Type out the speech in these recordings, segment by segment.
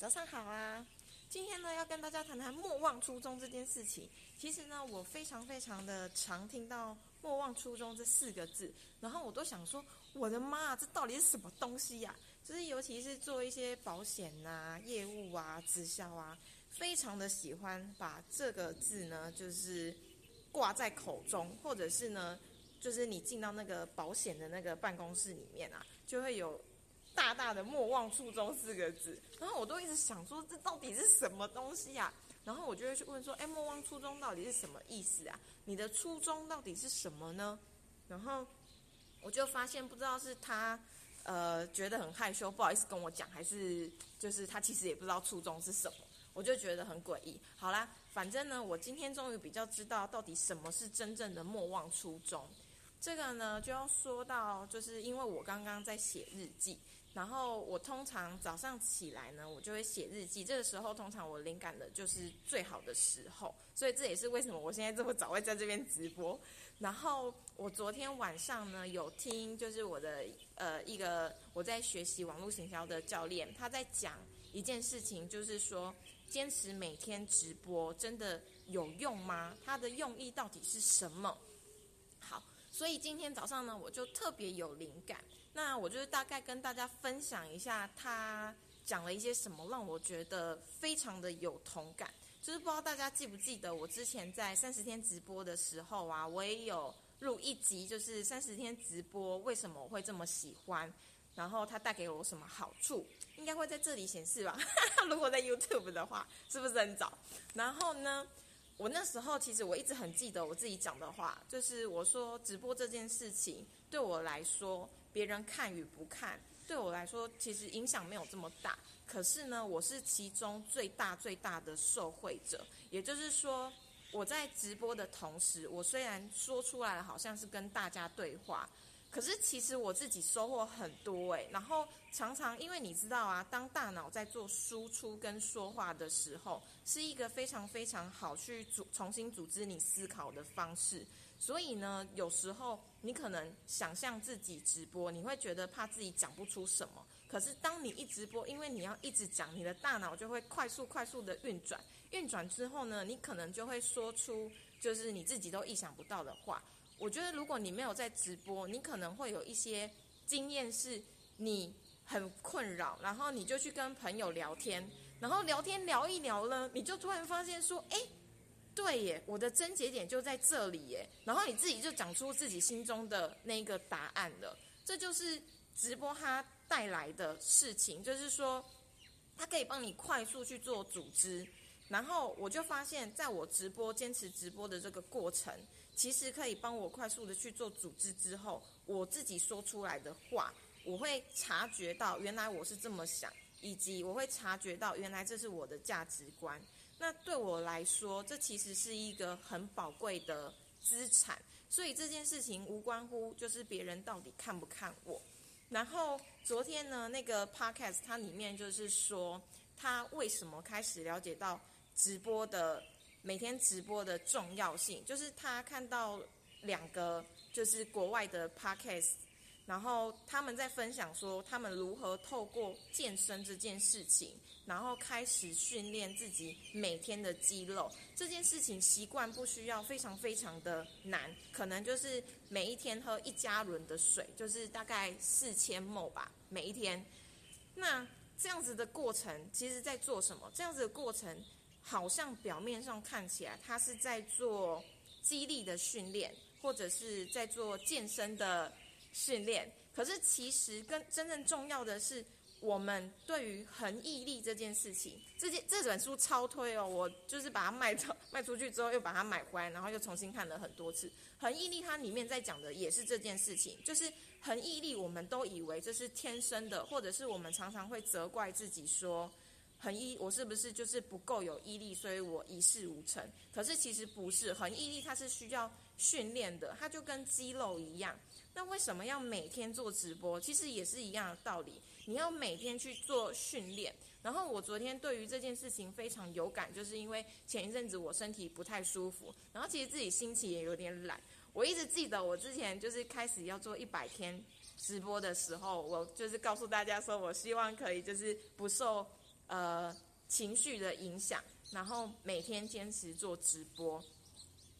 早上好啊！今天呢，要跟大家谈谈莫忘初衷这件事情。其实呢，我非常非常的常听到“莫忘初衷”这四个字，然后我都想说，我的妈，这到底是什么东西呀？就是尤其是做一些保险呐、业务啊、直销啊，非常的喜欢把这个字呢，就是挂在口中，或者是呢，就是你进到那个保险的那个办公室里面啊，就会有。大大的“莫忘初衷”四个字，然后我都一直想说，这到底是什么东西呀？然后我就会去问说，哎，“莫忘初衷”到底是什么意思啊？你的初衷到底是什么呢？然后我就发现，不知道是他呃觉得很害羞，不好意思跟我讲，还是就是他其实也不知道初衷是什么，我就觉得很诡异。好啦，反正呢，我今天终于比较知道到底什么是真正的“莫忘初衷”。这个呢，就要说到，就是因为我刚刚在写日记。然后我通常早上起来呢，我就会写日记。这个时候通常我灵感的就是最好的时候，所以这也是为什么我现在这么早会在这边直播。然后我昨天晚上呢有听，就是我的呃一个我在学习网络行销的教练，他在讲一件事情，就是说坚持每天直播真的有用吗？它的用意到底是什么？好。所以今天早上呢，我就特别有灵感。那我就是大概跟大家分享一下，他讲了一些什么，让我觉得非常的有同感。就是不知道大家记不记得，我之前在三十天直播的时候啊，我也有录一集，就是三十天直播为什么我会这么喜欢，然后它带给我什么好处，应该会在这里显示吧？如果在 YouTube 的话，是不是很早？然后呢？我那时候其实我一直很记得我自己讲的话，就是我说直播这件事情对我来说，别人看与不看对我来说其实影响没有这么大。可是呢，我是其中最大最大的受惠者。也就是说，我在直播的同时，我虽然说出来了，好像是跟大家对话。可是其实我自己收获很多诶，然后常常因为你知道啊，当大脑在做输出跟说话的时候，是一个非常非常好去组重新组织你思考的方式。所以呢，有时候你可能想象自己直播，你会觉得怕自己讲不出什么。可是当你一直播，因为你要一直讲，你的大脑就会快速快速的运转，运转之后呢，你可能就会说出就是你自己都意想不到的话。我觉得，如果你没有在直播，你可能会有一些经验，是你很困扰，然后你就去跟朋友聊天，然后聊天聊一聊呢，你就突然发现说，哎，对耶，我的症结点就在这里耶，然后你自己就讲出自己心中的那个答案了。这就是直播它带来的事情，就是说，它可以帮你快速去做组织。然后我就发现，在我直播坚持直播的这个过程。其实可以帮我快速的去做组织之后，我自己说出来的话，我会察觉到原来我是这么想，以及我会察觉到原来这是我的价值观。那对我来说，这其实是一个很宝贵的资产。所以这件事情无关乎就是别人到底看不看我。然后昨天呢，那个 podcast 它里面就是说，他为什么开始了解到直播的。每天直播的重要性，就是他看到两个就是国外的 podcast，然后他们在分享说他们如何透过健身这件事情，然后开始训练自己每天的肌肉。这件事情习惯不需要非常非常的难，可能就是每一天喝一加仑的水，就是大概四千 m 吧，每一天。那这样子的过程，其实在做什么？这样子的过程。好像表面上看起来他是在做激励的训练，或者是在做健身的训练，可是其实跟真正重要的是，我们对于恒毅力这件事情，这件这本书超推哦，我就是把它卖出卖出去之后，又把它买回来，然后又重新看了很多次。恒毅力它里面在讲的也是这件事情，就是恒毅力，我们都以为这是天生的，或者是我们常常会责怪自己说。恒毅，我是不是就是不够有毅力，所以我一事无成？可是其实不是，恒毅力它是需要训练的，它就跟肌肉一样。那为什么要每天做直播？其实也是一样的道理，你要每天去做训练。然后我昨天对于这件事情非常有感，就是因为前一阵子我身体不太舒服，然后其实自己心情也有点懒。我一直记得我之前就是开始要做一百天直播的时候，我就是告诉大家说我希望可以就是不受。呃情绪的影响，然后每天坚持做直播。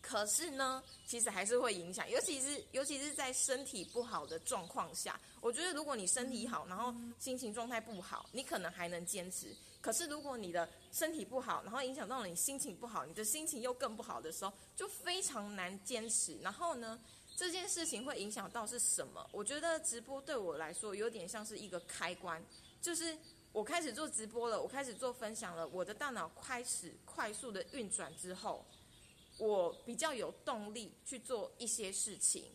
可是呢，其实还是会影响，尤其是尤其是在身体不好的状况下。我觉得如果你身体好，然后心情状态不好，你可能还能坚持。可是如果你的身体不好，然后影响到了你心情不好，你的心情又更不好的时候，就非常难坚持。然后呢，这件事情会影响到是什么？我觉得直播对我来说有点像是一个开关，就是我开始做直播了，我开始做分享了，我的大脑开始快速的运转之后。我比较有动力去做一些事情，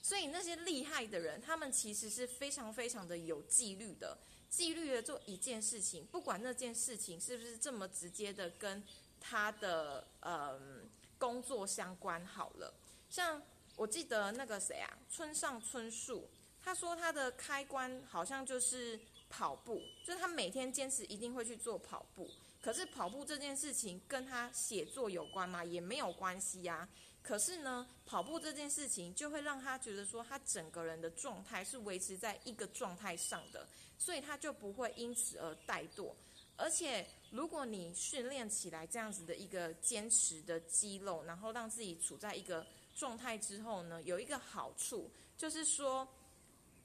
所以那些厉害的人，他们其实是非常非常的有纪律的，纪律的做一件事情，不管那件事情是不是这么直接的跟他的嗯工作相关。好了，像我记得那个谁啊，村上春树，他说他的开关好像就是跑步，就是他每天坚持一定会去做跑步。可是跑步这件事情跟他写作有关吗？也没有关系呀。可是呢，跑步这件事情就会让他觉得说，他整个人的状态是维持在一个状态上的，所以他就不会因此而怠惰。而且，如果你训练起来这样子的一个坚持的肌肉，然后让自己处在一个状态之后呢，有一个好处就是说，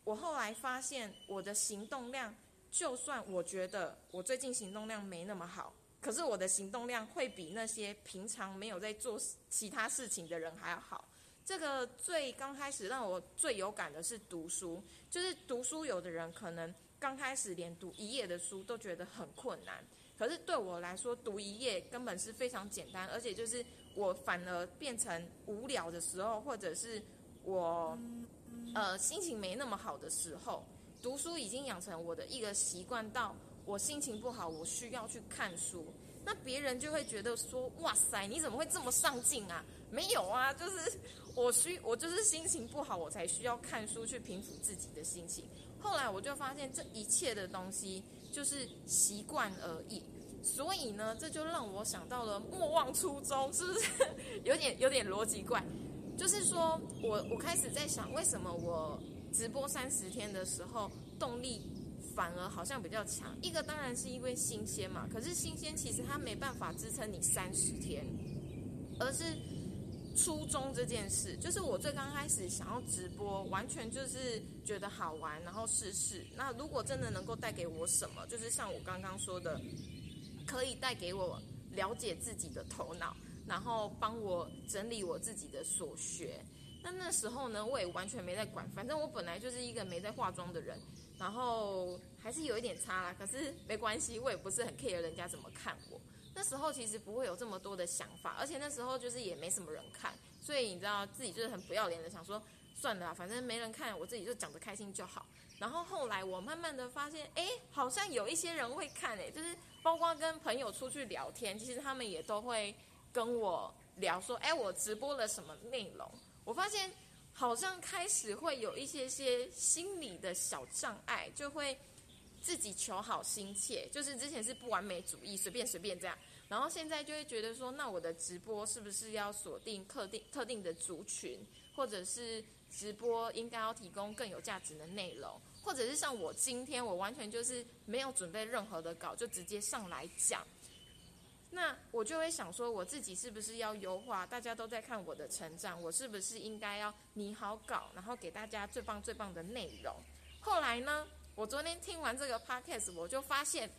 我后来发现我的行动量。就算我觉得我最近行动量没那么好，可是我的行动量会比那些平常没有在做其他事情的人还要好。这个最刚开始让我最有感的是读书，就是读书，有的人可能刚开始连读一页的书都觉得很困难，可是对我来说，读一页根本是非常简单，而且就是我反而变成无聊的时候，或者是我呃心情没那么好的时候。读书已经养成我的一个习惯，到我心情不好，我需要去看书。那别人就会觉得说：“哇塞，你怎么会这么上进啊？”没有啊，就是我需我就是心情不好，我才需要看书去平复自己的心情。后来我就发现，这一切的东西就是习惯而已。所以呢，这就让我想到了莫忘初衷，是不是 有点有点逻辑怪？就是说我我开始在想，为什么我。直播三十天的时候，动力反而好像比较强。一个当然是因为新鲜嘛，可是新鲜其实它没办法支撑你三十天，而是初衷这件事。就是我最刚开始想要直播，完全就是觉得好玩，然后试试。那如果真的能够带给我什么，就是像我刚刚说的，可以带给我了解自己的头脑，然后帮我整理我自己的所学。那那时候呢，我也完全没在管，反正我本来就是一个没在化妆的人，然后还是有一点差啦。可是没关系，我也不是很 care 人家怎么看我。那时候其实不会有这么多的想法，而且那时候就是也没什么人看，所以你知道自己就是很不要脸的想说，算了，反正没人看，我自己就讲得开心就好。然后后来我慢慢的发现，哎，好像有一些人会看，哎，就是包括跟朋友出去聊天，其实他们也都会跟我聊说，哎，我直播了什么内容。我发现好像开始会有一些些心理的小障碍，就会自己求好心切，就是之前是不完美主义，随便随便这样，然后现在就会觉得说，那我的直播是不是要锁定特定特定的族群，或者是直播应该要提供更有价值的内容，或者是像我今天，我完全就是没有准备任何的稿，就直接上来讲。那我就会想说，我自己是不是要优化？大家都在看我的成长，我是不是应该要拟好稿，然后给大家最棒最棒的内容？后来呢，我昨天听完这个 podcast，我就发现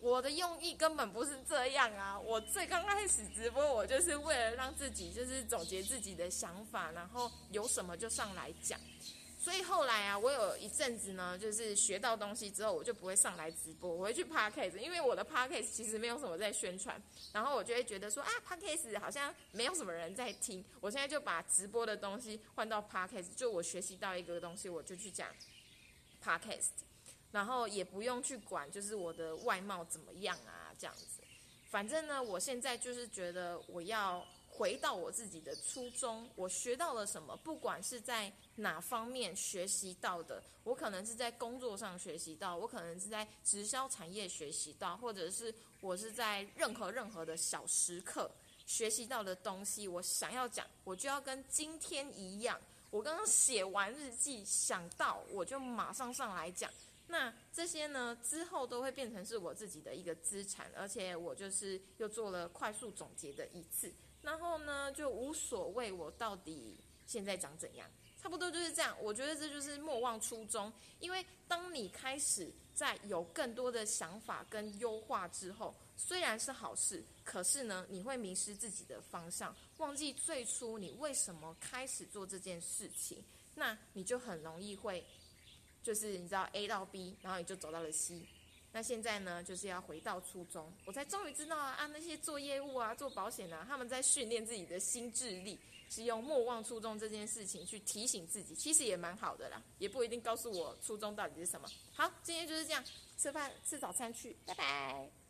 我的用意根本不是这样啊！我最刚开始直播，我就是为了让自己就是总结自己的想法，然后有什么就上来讲。所以后来啊，我有一阵子呢，就是学到东西之后，我就不会上来直播，我会去 podcast，因为我的 podcast 其实没有什么在宣传，然后我就会觉得说啊，podcast 好像没有什么人在听，我现在就把直播的东西换到 podcast，就我学习到一个东西，我就去讲 podcast，然后也不用去管就是我的外貌怎么样啊，这样子，反正呢，我现在就是觉得我要。回到我自己的初衷，我学到了什么？不管是在哪方面学习到的，我可能是在工作上学习到，我可能是在直销产业学习到，或者是我是在任何任何的小时刻学习到的东西，我想要讲，我就要跟今天一样。我刚刚写完日记，想到我就马上上来讲。那这些呢之后都会变成是我自己的一个资产，而且我就是又做了快速总结的一次，然后呢就无所谓我到底现在长怎样。差不多就是这样，我觉得这就是莫忘初衷。因为当你开始在有更多的想法跟优化之后，虽然是好事，可是呢，你会迷失自己的方向，忘记最初你为什么开始做这件事情，那你就很容易会，就是你知道 A 到 B，然后你就走到了 C。那现在呢，就是要回到初中，我才终于知道啊，那些做业务啊、做保险啊，他们在训练自己的心智力。是用莫忘初衷这件事情去提醒自己，其实也蛮好的啦，也不一定告诉我初衷到底是什么。好，今天就是这样，吃饭吃早餐去，拜拜。